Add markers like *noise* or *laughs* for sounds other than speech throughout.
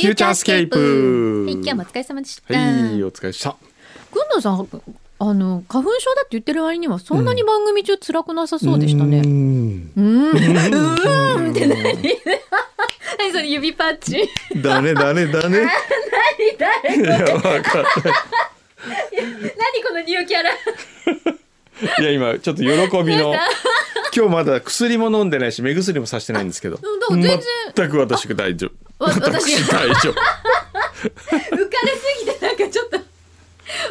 フューチャースケープはい、今日もお疲れ様でした。はい、お疲れした。くんのさん、あの、花粉症だって言ってる割には、そんなに番組中辛くなさそうでしたね。うーうん。うーんって何何それ指パッチんだねだねだね。誰？いや、わかっ何このニューキャラ？た。いや、今、ちょっと喜びの。今日まだ薬も飲んでないし、目薬もさしてないんですけど。全然全く私が大丈夫。わ私。私大丈夫。浮かれすぎてなんかちょっと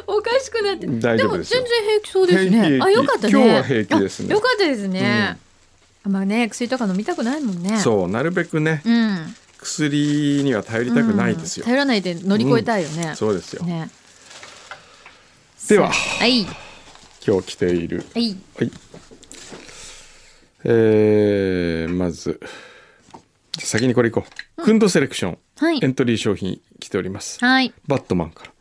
おかしくなって。大丈夫でも全然平気そうですね。あよかったね。今日は平気ですね。あよかったですね、まあね薬とか飲みたくないもんね。そう、なるべくね、うん。薬には頼りたくないですよ。うん。頼らないで乗り越えたいよね、そうですよ。ね。では。はい。今日来ている。はい。はい。えー、まず、先にこれいこう。クンドセレクション、はいエントリー商品来ております。はいバットマンから。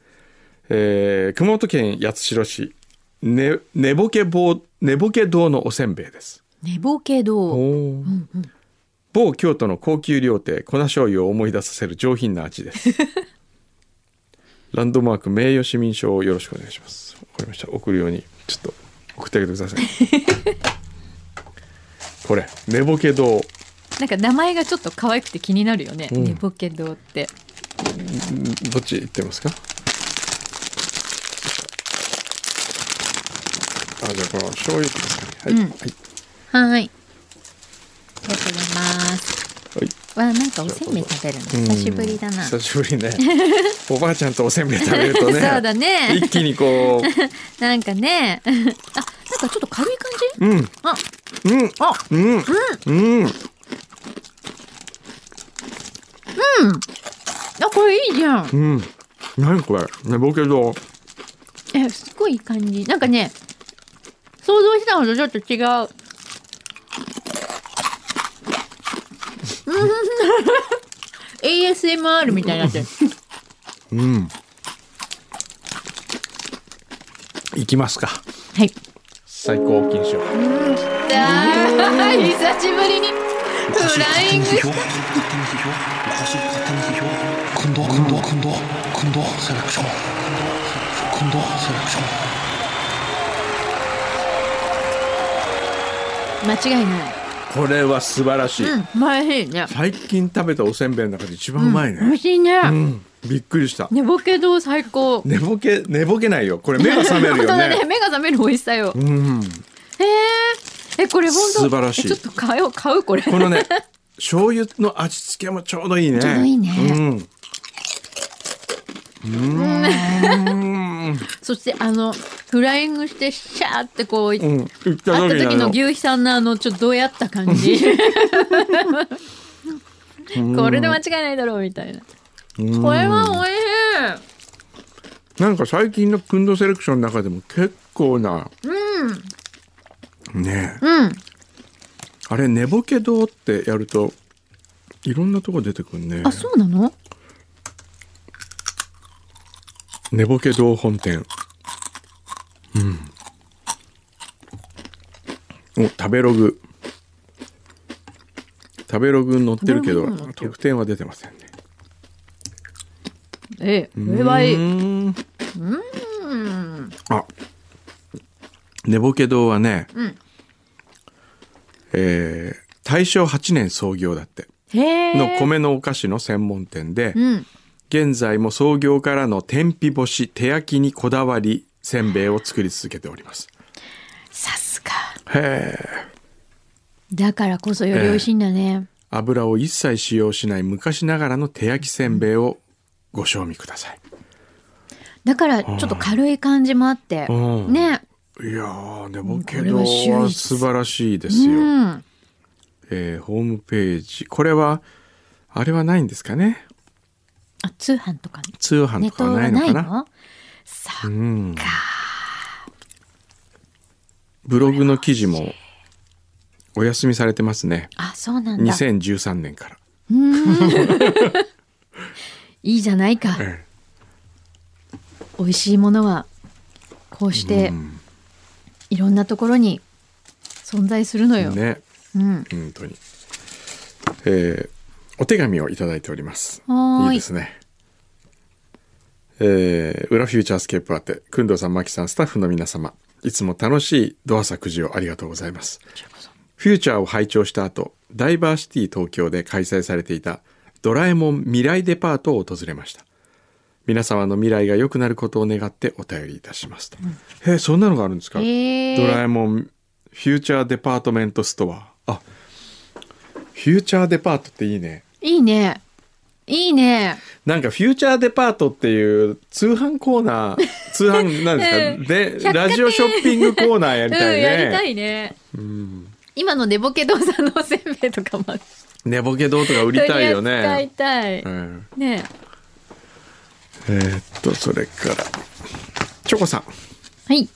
えー、熊本県八代市、ね、寝ぼけ坊、寝ぼけ堂のおせんべいです。寝ぼけ堂おー某京都の高級料亭粉醤油を思い出させる上品な味です。*laughs* ランドマーク名誉市民賞をよろしくお願いします。わかりました。送るようにちょっと送ってあげてください。*laughs* これ寝ぼけ堂なんか名前がちょっと可愛くて気になるよね、うん。寝ぼけ堂って。どっち行ってますか？あじゃあこの醤油ください。はい、うん。はい。はい。ありがとうございます。はい。わなんかおせんべい食べるの。久しぶりだな、久しぶりね。*laughs* おばあちゃんとおせんべい食べるとね。*laughs* そうだね。一気にこ *laughs* なんかね。あなんかちょっと軽い感じ？う、うん、あ。うん、あうん、うん、あこれいいじゃん。うん。何これ、寝ぼけ堂。えすごいいい感じ。なんかね想像したのとちょっと違う。*laughs* うん。ASMR みたいになってる。うん。行きますか。はい。最高金賞。だー久しぶりに。フライング *laughs* くんどくんどくんどくんどセレクションくんどセレクション間違いないこれは素晴らしい。うん前いいね最近食べたおせんべいの中で一番うまい美味ね。しいね、うん、びっくりした。寝ぼけ堂最高寝ぼけ、寝ぼけないよ。これ目が覚めるよ *laughs* だねね。目が覚める美味しさようん。へええこれ本当素晴らしいえちょっと買おう買うこれこのね、*laughs* 醤油の味付けもちょうどいいね。ちょうどいいねうん。うん。そしてあのフライングしてシャーってこう、うん。行った会った時の牛肥さんのあのちょっとどうやった感じ。これで間違いないだろうみたいな。うん。これは美味しい。なんか最近のクンドセレクションの中でも結構な、ねえ。うん。あれ寝ぼけ堂ってやるといろんなとこ出てくるね。あそうなの？寝ぼけ堂本店。うん。お食べログ。食べログ載ってるけど特典は出てませんね。ええこれはいいうん。うんあ。寝ぼけ堂はね、うん。えー大正8年創業だって。の米のお菓子の専門店で、うん現在も創業からの天日干し手焼きにこだわりせんべいを作り続けております。さすが。へえ。だからこそより美味しいんだね、油を一切使用しない昔ながらの手焼きせんべいをご賞味ください、だからちょっと軽い感じもあって、うん。ね。いやー寝ぼけこれは素晴らしいですうよ、ん。えーホームページ。これはあれはないんですかね？あ通販とか通販ネットとかはなはいのかな？のさあうん。ブログの記事もお休みされてますね。あそうなんだ。2013年から、いいじゃないか。え。美味しいものはこうしてうん。いろんなところに存在するのよ、ね。うん、本当に。えーお手紙をいただいております。いいいですね。えー、裏フューチャースケープ宛て、くんどうさん、まきさん、スタッフの皆様、いつも楽しいドアサくじをありがとうございます。フューチャーを拝聴した後、ダイバーシティ東京で開催されていたドラえもん未来デパートを訪れました。皆様の未来が良くなることを願ってお便りいたしますと。へえ、そんなのがあるんですか、へードラえもんフューチャーデパートメントストア。あ、フューチャーデパートっていいね。いいね。いいね。なんかフューチャーデパートっていう通販コーナー、*laughs* 通販なんですか、うんで、ラジオショッピングコーナーやりたいね。うん、やりたいね。今の寝ぼけ堂さんのおせんべいとかも寝ぼけ堂とか売りたいよ取り扱いね。たい。うんねえーっと、それから、チョコさん。はい。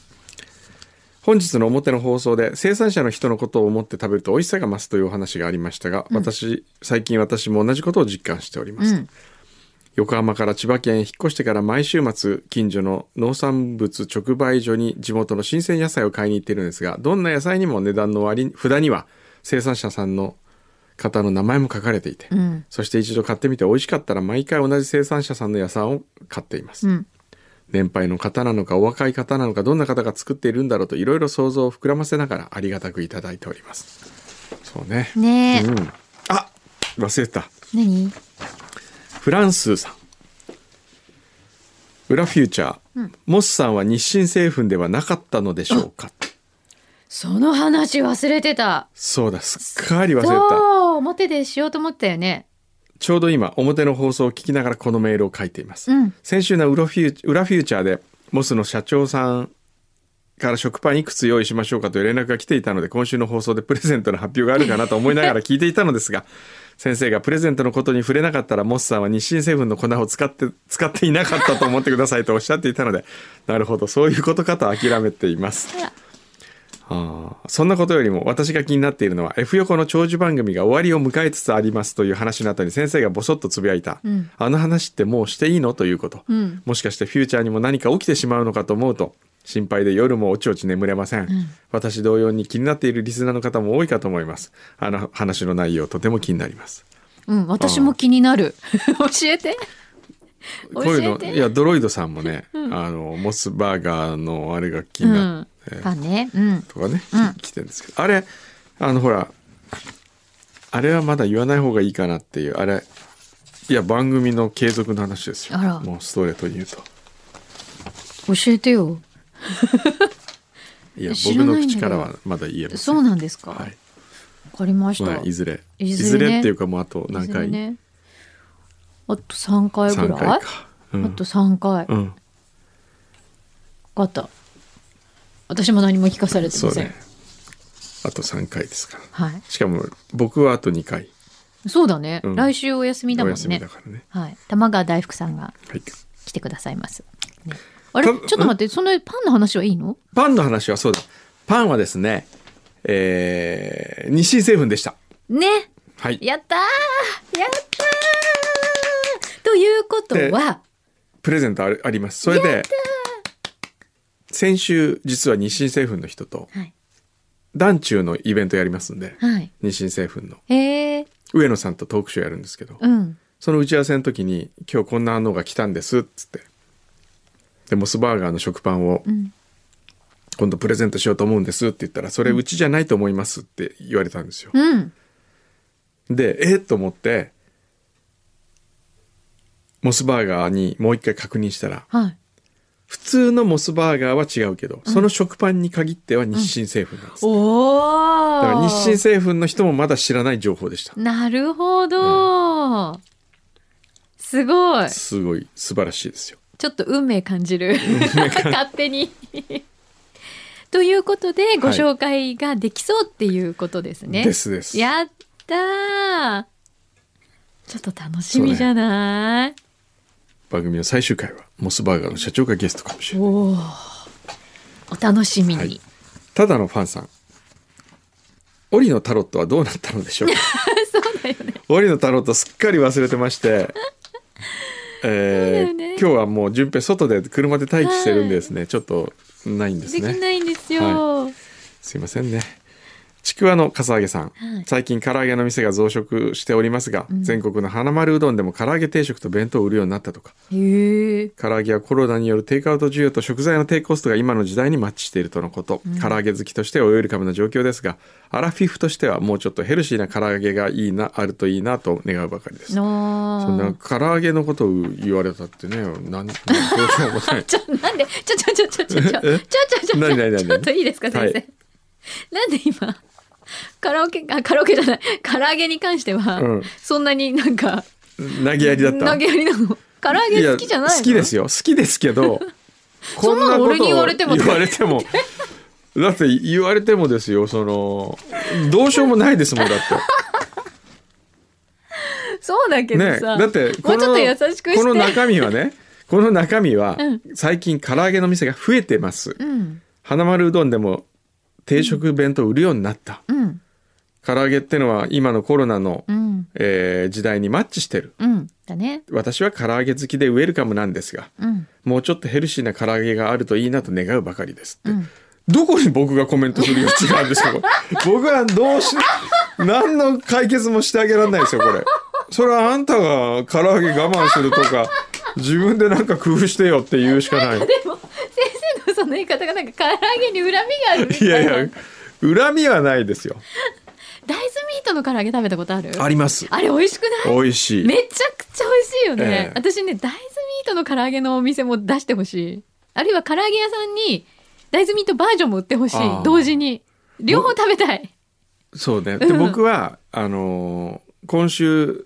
本日の表の放送で生産者の人のことを思って食べると美味しさが増すというお話がありましたが、私最近私も同じことを実感しております、うん。横浜から千葉県へ引っ越してから毎週末近所の農産物直売所に地元の新鮮野菜を買いに行っているんですがどんな野菜にも値段の割り札には生産者さんの方の名前も書かれていて、うん。そして一度買ってみて美味しかったら毎回同じ生産者さんの野菜を買っています、うん。年配の方なのかお若い方なのかどんな方が作っているんだろうといろいろ想像を膨らませながらありがたくいただいております。そうね。ね。え。うん。あ忘れてた。何？フランスさん。裏フューチャー、モスさんは日清製粉ではなかったのでしょうか？その話忘れてた。そうだすっかり忘れてた。そう、表でしようと思ったよね。ちょうど今表の放送を聞きながらこのメールを書いています、うん。先週の裏フュー裏フューチャーでモスの社長さんから食パンいくつ用意しましょうかという連絡が来ていたので今週の放送でプレゼントの発表があるかなと思いながら聞いていたのですが *laughs* 先生がプレゼントのことに触れなかったらモスさんは日清製粉の粉を使って使っていなかったと思ってくださいとおっしゃっていたのでなるほどそういうことかと諦めていますあそんなことよりも私が気になっているのは F 横の長寿番組が終わりを迎えつつありますという話の後に先生がボソッとつぶやいた、ん。あの話ってもうしていいのということ、うん。もしかしてフューチャーにも何か起きてしまうのかと思うと心配で夜もおちおち眠れません、私同様に気になっているリスナーの方も多いかと思います。あの話の内容とても気になります。うん、私も気になる。*laughs* 教えて。こういうのいやドロイドさんもね、あのモスバーガーのあれが気になって、パンね。うん。とかね、うん来てるんですけどあれあのほらあれはまだ言わない方がいいかなっていうあれいや番組の継続の話ですよもうストレートに言うと教えてよ。いや僕の口からはまだ言えませんそうなんですか？わ、はいかりました。まあ、いずれいいずれねっていうかもうあと何回、ね。あと三回ぐ3らい？あと三回。分うんかった。私も何も聞かされてません。ね。あと3回ですか。らはい。しかも僕はあと2回。そうだね。うん。来週お休みだもんね。ね。はい。玉川大福さんがはい。来てくださいます。ね、あれ？ちょたっと待って、そのパンの話はいいの？パンの話はそうだ。パンはですねえー、日清製粉でした。ね。はい。やったー。やったー。ということは、プレゼントあります。それで先週実は日清製粉の人とはい。団中のイベントやりますんではい。日清製粉のへえ。上野さんとトークショーやるんですけどうん。その打ち合わせの時に「今日こんなのが来たんです」っつってでモスバーガーの食パンをん今度プレゼントしようと思うんですって言ったら「それうちじゃないと思います」って言われたんですよ。うん。でえっと思ってモスバーガーにもう一回確認したらはい。普通のモスバーガーは違うけど、その食パンに限っては日清製粉なんです、おだからー日清製粉の人もまだ知らない情報でした。なるほど、すごい。すごい素晴らしいですよ。ちょっと運命感じる。*laughs* 勝手に。*laughs* ということで、ご紹介ができそうっていうことですね。ですです。やったー。ちょっと楽しみじゃない、番組の最終回はモスバーガーの社長がゲストかもしれない。お楽しみに。はい。ただのファンさん折のタロットはどうなったのでしょうか？*laughs* そうだよね。折のタロットすっかり忘れてましてえーね。今日はもう順平外で車で待機してるんでですね、ちょっとないんですできねないんですよ。すいませんねちくわのかさあげさん、はい。最近唐揚げの店が増殖しておりますが、全国の花丸うどんでも唐揚げ定食と弁当を売るようになったとか。唐揚げはコロナによるテイクアウト需要と食材の低コストが今の時代にマッチしているとのこと、唐揚げ好きとしてはおウェルカムな状況ですがアラフィフとしてはもうちょっとヘルシーな唐揚げがいいなあるといいなと願うばかりです。そんなの唐揚げのことを言われたってねなん *laughs* どうしようもない。ちょなんで？ちょちょちょちょちょちょちょちょちょちょ何何何ちょっといいですか先生、はいなんで今カラオケあカラオケじゃない。*laughs* 唐揚げに関しては、うん。そんなになんか投げやりだった？投げやりなの？唐揚げ好きじゃない好きですよ。好きですけど *laughs* そんなの俺に言われても言われても。だって言われてもですよそのどうしようもないですもんだって。*laughs* そうだけどねさ、だってもうちょっと優しくして。この中身はねこの中身はうん。最近唐揚げの店が増えてます、うん。花丸うどんでも定食弁当売るようになった、うん。唐揚げってのは今のコロナの、うん。えー時代にマッチしてる。うん。だね。私は唐揚げ好きでウェルカムなんですがうん。もうちょっとヘルシーな唐揚げがあるといいなと願うばかりですって、うん。どこに僕がコメントする余地があるんですか *laughs* 僕はどうし何の解決もしてあげられないですよこれ。それはあんたが唐揚げ我慢するとか自分でなんか工夫してよって言うしかないの言い方がなんか唐揚げに恨みがあるみたいな。いやいや恨みはないですよ。大豆ミートの唐揚げ食べたことある？あります。あれ美味しくない？美味しい。めちゃくちゃ美味しいよね、ええ。私ね大豆ミートの唐揚げのお店も出してほしい。あるいは唐揚げ屋さんに大豆ミートバージョンも売ってほしい。あー。同時に。両方食べたい。そうね。でうん。僕はあのー今週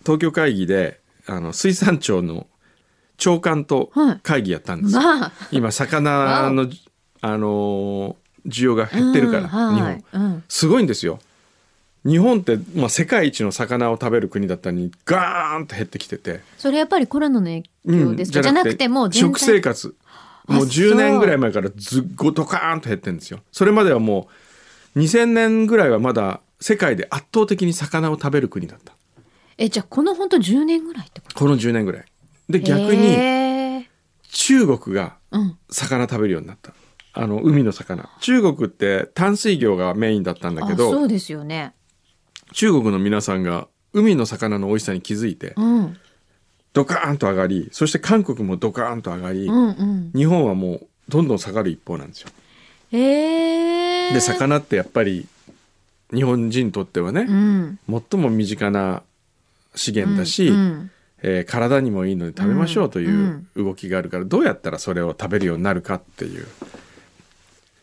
東京会議であの水産庁の長官とはい。会議やったんですよ、まあ。今魚のあのー需要が減ってるから、うんはい。日本。うん。すごいんですよ。日本って、まあ、世界一の魚を食べる国だったのにガーンと減ってきてて、それやっぱりコロナの影響ですか、じゃなくてもう食生活。もうあ10年ぐらい前からずっごドカーンと減ってるんですよ。それまではもう2000年ぐらいはまだ世界で圧倒的に魚を食べる国だった。えじゃあこの本当10年ぐらいってこと？この10年ぐらいで逆に中国がうん。魚食べるようになった。あの海の魚。中国って淡水魚がメインだったんだけどあそうですよね。中国の皆さんが海の魚の美味しさに気づいてうん。ドカーンと上がりそして韓国もドカーンと上がり、うんうん。日本はもうどんどん下がる一方なんですよ。へえで魚ってやっぱり日本人にとってはね、うん。最も身近な資源だし、うんえー体にもいいので食べましょうという動きがあるから、どうやったらそれを食べるようになるかっていう。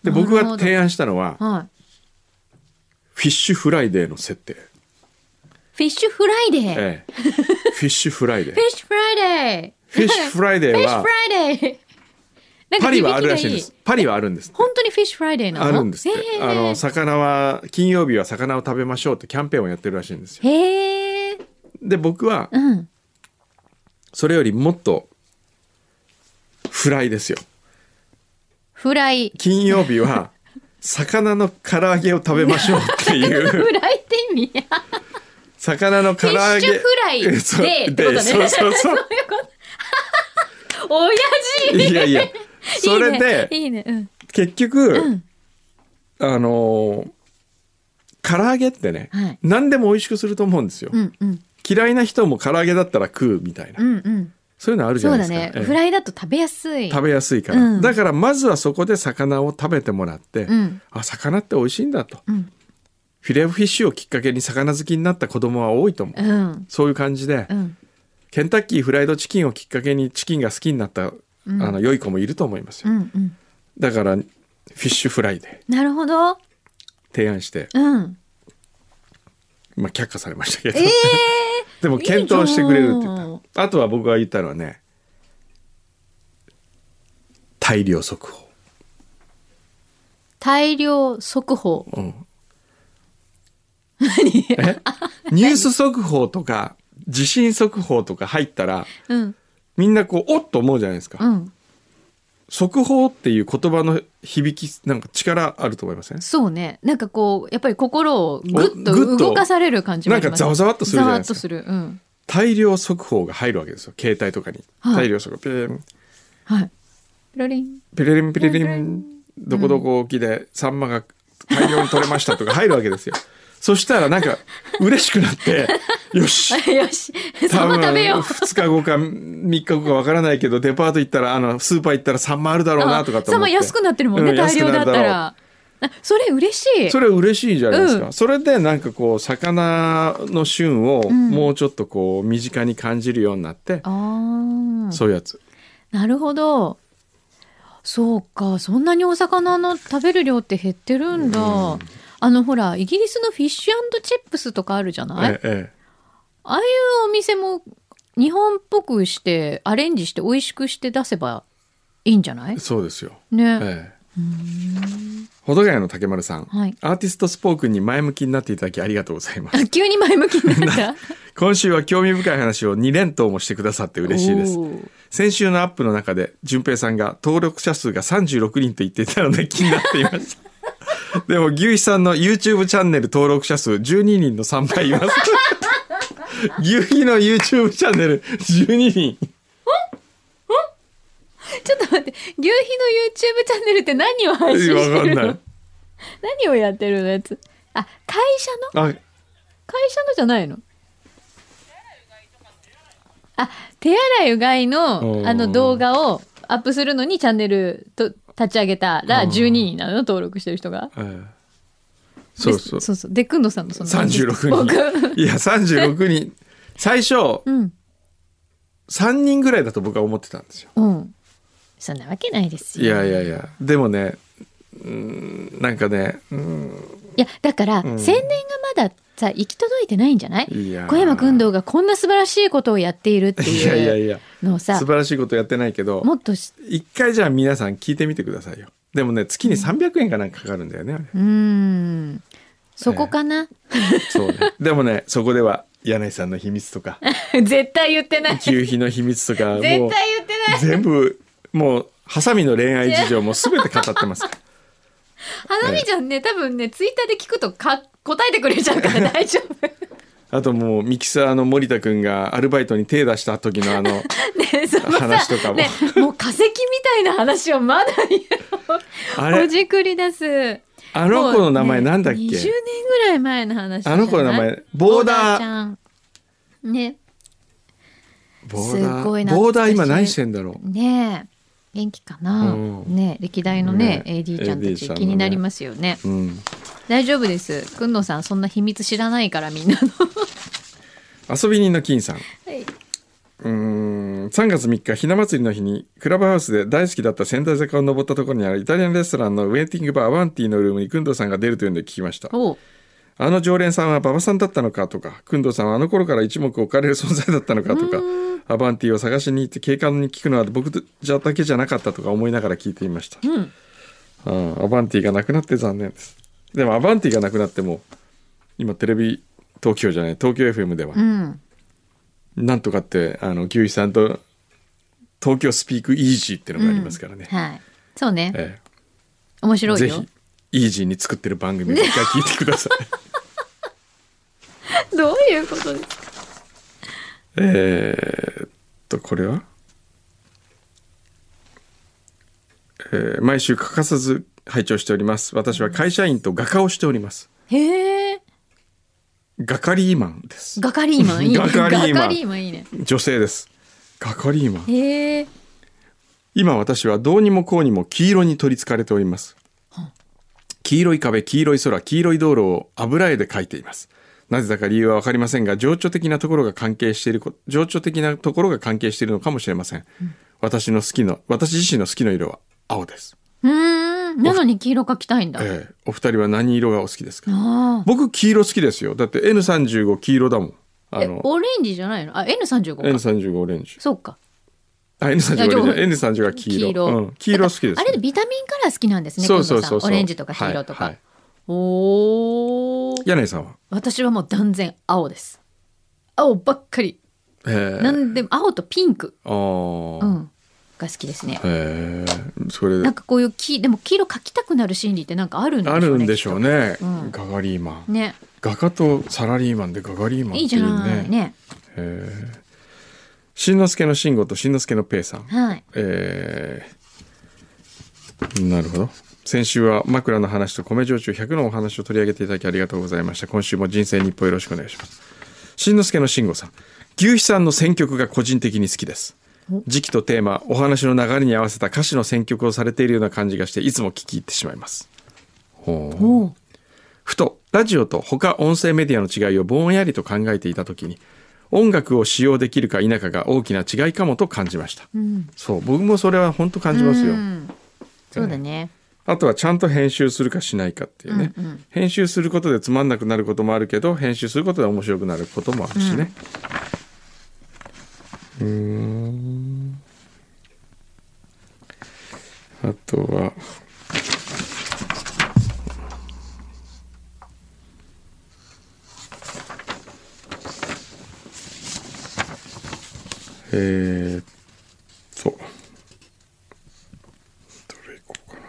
で僕が提案したのははい。フィッシュフライデーの設定、フィッシュフライデー、ええ。フィッシュフライデー。フィッシュフライデー。フィッシュフライデーはフィッシュフライデー。なんかパリはあるらしいんです。パリはあるんです本当にフィッシュフライデーなの？あるんですっあの魚は金曜日は魚を食べましょうってキャンペーンをやってるらしいんですよ。へえで僕はうんそれよりもっとフライですよ。フライ。金曜日は *laughs* 魚の唐揚げを食べましょうっていう。フライって意味魚の唐揚げ。フィッシュフライでそうってことね。でそうそうそう。親父。いやいや。それでいいね。いいね。うん。結局、うん。あのー唐揚げってね、はい。何でも美味しくすると思うんですよ、うんうん嫌いな人も唐揚げだったら食うみたいな、うんうん。そういうのあるじゃそうだないですか、ええ。ねフライだと食べやすい。食べやすいから、うん。だからまずはそこで魚を食べてもらって、うん。あ魚って美味しいんだと、うん。フィレオフィッシュをきっかけに魚好きになった子供は多いと思う、うん。そういう感じで、うん。ケンタッキーフライドチキンをきっかけにチキンが好きになった、うん。あの良い子もいると思いますよ、うんうん。だからフィッシュフライでなるほど。提案して、うんまあ、却下されましたけど、ええ *laughs* でも検討してくれるって言った。あとは僕が言ったのはね大量速報、大量速報。うん、え？ニュース速報とか地震速報とか入ったらうん。みんなこうおっと思うじゃないですか、うん速報っていう言葉の響きなんか力あると思いません？そうね。なんかこうやっぱり心をぐっとと。動かされる感じもありますなんかざわざわっとするじゃないですか。とする。うん。大量速報が入るわけですよ。携帯とかに、はい。大量速報ピレン。はい。ピロリン。ピレリンピレリン。どこどこ沖でサンマが大量に取れましたとか入るわけですよ。そしたらなんか嬉しくなって、よ *laughs* しよし、サ食べよう。2日後か3日後かわからないけどデパート行ったらあのスーパー行ったらサンマあるだろうなとかと思ってサンマ安くなってるもんね、うん大量だったら。あそれ嬉しい。それ嬉しいじゃないですか、うんそれでなんかこう魚の旬をんもうちょっとこう身近に感じるようになって、ああ。そういうやつなるほど。そうか、そんなにお魚の食べる量って減ってるんだ。あのほら、イギリスのフィッシュチップスとかあるじゃない、ええああいうお店も日本っぽくして、アレンジして美味しくして出せばいいんじゃない？ええそうですよ、ね。ええ。保土ヶ谷の竹丸さん、はいアーティストスポークンに前向きになっていただきありがとうございます。あ *laughs* 急に前向きになった？今週は興味深い話を2連投もしてくださって嬉しいです。先週のアップの中で淳平さんが登録者数が36人と言っていたので気になっていました *laughs* でも牛肥さんの YouTube チャンネル登録者数12人の3倍います。牛肥の YouTube チャンネル12人。ちょっと待って、牛皮の YouTube チャンネルって何を配信してるの？何をやってるのやつ？あ、会社の？あ会社のじゃないの？あ、手洗いうがいのうんあの動画をアップするのにチャンネルと立ち上げたらうん12人なの登録してる人が。ええそうそうでそうそう。で、くんのさんのその。36僕人いや36人最初うん。3人ぐらいだと僕は思ってたんですようん。そんなわけないですよ。いやいやいやでもねうんなんかねうんいや、だから、ん。宣伝がまださ、行き届いてないんじゃない？小山君堂がこんな素晴らしいことをやっているっていやいやいういや。のをさ素、晴らしいことやってないけどもっとし、一回じゃあ皆さん聞いてみてくださいよ。でもね月に300円かなんかかかるんだよねうーん。そこかな、そうね。でもねそこでは柳井さんの秘密とか。*laughs* 絶対言ってない。絶牛皮の秘密とかもう対言ってない。全部もうハサミの恋愛事情も全て語ってます *laughs* *laughs* 花見ちゃんね、多分ね、ツイッターで聞くとか答えてくれちゃうから *laughs* 大丈夫。あともうミキサーの森田君がアルバイトに手出した時のあの *laughs* 話とかもね、もう化石みたいな話をまだ言う。ほあれ？じくり出す。あの子の名前なんだっけ、ね20年ぐらい前の話あの子の名前ボーダーちゃん。ね。ボーダー？ボーダー今何してんだろう？ねえ。元気かな、うん。ね歴代のねね。AD ちゃんたち気になりますよね。うん。大丈夫です。くんのさんそんな秘密知らないからみんなの。*laughs* 遊び人の金さん。はい、うーん。3月3日ひな祭りの日にクラブハウスで大好きだった仙台坂を登ったところにあるイタリアンレストランのウェイティングバーアバンティのルームに工藤さんが出るというので聞きましたあの常連さんは馬場さんだったのかとか工藤さんはあの頃から一目置かれる存在だったのかとかアバンティを探しに行って警官に聞くのは僕じゃだけじゃなかったとか思いながら聞いていました、うん。うん、アバンティがなくなって残念です。でもアバンティがなくなっても今テレビ東京じゃない東京 FM ではうん。なんとかってあの牛肥さんと東京スピークイージーっていうのがありますからね、はい。そうね。え面白いよ。えぜひイージーに作ってる番組を一回聞いてください。*laughs* どういうことですか？えーっとこれは、えー毎週欠かさず拝聴しております。私は会社員と画家をしております。へえ。ガカリーマンです。ガカリーマンいいね。ガカリーマンいいね。女性です。ガカリーマン。へえ。今私はどうにもこうにも黄色に取りつかれております黄色い壁黄色い空黄色い道路を油絵で描いています。なぜだか理由は分かりませんが情緒的なところが関係しているこ情緒的なところが関係しているのかもしれません、私の好きな私自身の好きな色は青です、うーんなのに黄色描きたいんだ。ええお二人は何色がお好きですか？あ僕黄色好きですよ。だって N35 黄色だもん。あのオレンジじゃないの？あ N35 か。N35 オレンジ。そうかあ N35 オレンジいやじゃない。N35 が黄色。黄色。うん、黄色好きです。あれでビタミンカラー好きなんですねそうそうそうオレンジとか黄色とか、はい。はいおー。柳井さんは？私はもう断然青です。青ばっかり。えんでも青とピンク、あー。うん、が好きですね。へえそれなんかこういう黄でも黄色描きたくなる心理ってなんかあるんでしょうあねるんでしょうね、うん。ガガリーマン。ね。画家とサラリーマンでガガリーマンっていいじゃないね。ねへえしんのすけの慎吾としんのすけのペイさん。はい。えーなるほど。先週は枕の話と米焼酎100のお話を取り上げていただきありがとうございました。今週も人生日報よろしくお願いします。しんのすけの慎吾さん。牛肥さんの選曲が個人的に好きです。時期とテーマお話の流れに合わせた歌詞の選曲をされているような感じがしていつも聞き入ってしまいます。ほう。ふとラジオと他音声メディアの違いをぼんやりと考えていた時に音楽を使用できるか否かが大きな違いかもと感じました、うん。そう僕もそれは本当感じますよ、うん。そうだね。あとはちゃんと編集するかしないかっていうね、うんうん。編集することでつまんなくなることもあるけど編集することで面白くなることもあるしね。うーん。あとはえー、っとどれいこうかな。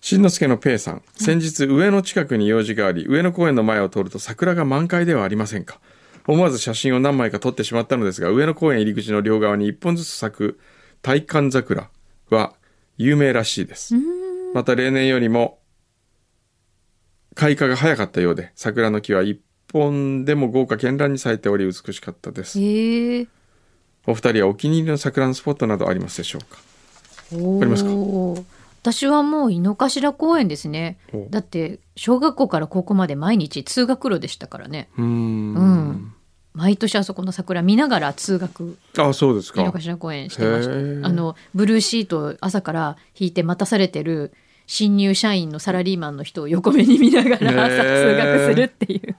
しんのすけのペイさん。先日上野近くに用事があり上野公園の前を通ると桜が満開ではありませんか。思わず写真を何枚か撮ってしまったのですが上野公園入り口の両側に一本ずつ咲く大寒桜は有名らしいです。また例年よりも開花が早かったようで桜の木は一本でも豪華絢爛に咲いており美しかったです。へえ。お二人はお気に入りの桜のスポットなどありますでしょうか？おありますか？ー。私はもう井の頭公園ですね。お。だって小学校から高校まで毎日通学路でしたからね。うーん。うん。毎年あそこの桜見ながら通学。あそうですか。井の頭公園してました。あのブルーシートを朝から引いて待たされてる新入社員のサラリーマンの人を横目に見ながら朝 *laughs* 通学するっていう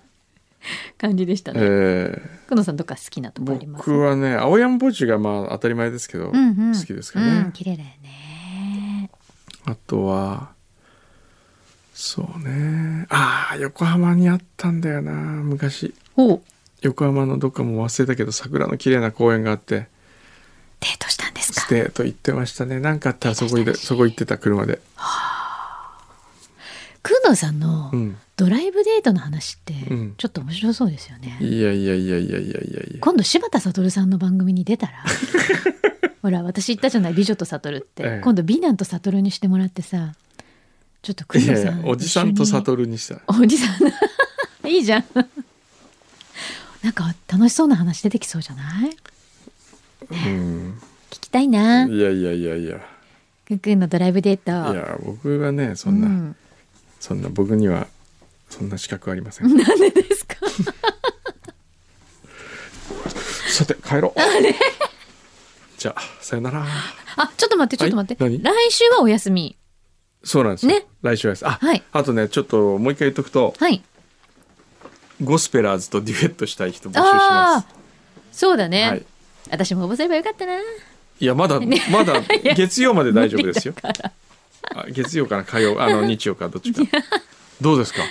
感じでしたね。え久野さんとか好きなとーこあります？僕はね青山墓地がまあ当たり前ですけど、うんうん。好きですかうねん、綺麗だよね。あとはそうね。ああ横浜にあったんだよな昔。横浜のどっかも忘れたけど桜の綺麗な公園があって。ートしたんですか？ステート行ってましたね。なんかあったらそこでそこ行ってた車で久野さんのうん。ドライブデートの話ってうん。ちょっと面白そうですよね。いやいやいやいやいやいや。いや今度柴田悟さんの番組に出たら *laughs* ほら私言ったじゃない？美女と悟って、ええ。今度美男と悟にしてもらってさちょっと久い野さんおじさんと悟にした。おじさん。*laughs* いいじゃん。なんか楽しそうな話出てきそうじゃない？うん。聞きたいな。いやいやいやいや。くんのドライブデート。いや僕はねそんな、うんそんな僕にはそんな資格ありません。なんでですか？*laughs* さて帰ろう。じゃあさよなら。あちょっと待ってちょっと待って、は来週はお休み。そうなんですよ、ね。来週はですあ、はい。あとねちょっともう一回言っとくとはい。ゴスペラーズとデュエットしたい人募集しあまあそうだね、すはい。私も応募すればよかったな。いやまだまだ *laughs* 月曜まで大丈夫ですよ月曜から火曜あの日曜からどっちか。どうですか？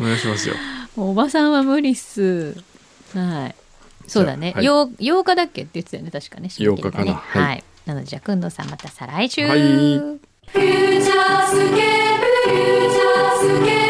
お願いしますよ。おばさんは無理っす。はい。そうだね、はい、8, 8日だっけって言ってたよね確かね。ね8日かな、はい、はい、なのでじゃあくんどさんまた再来週、はい、フューチャースケープフューチャースケープ。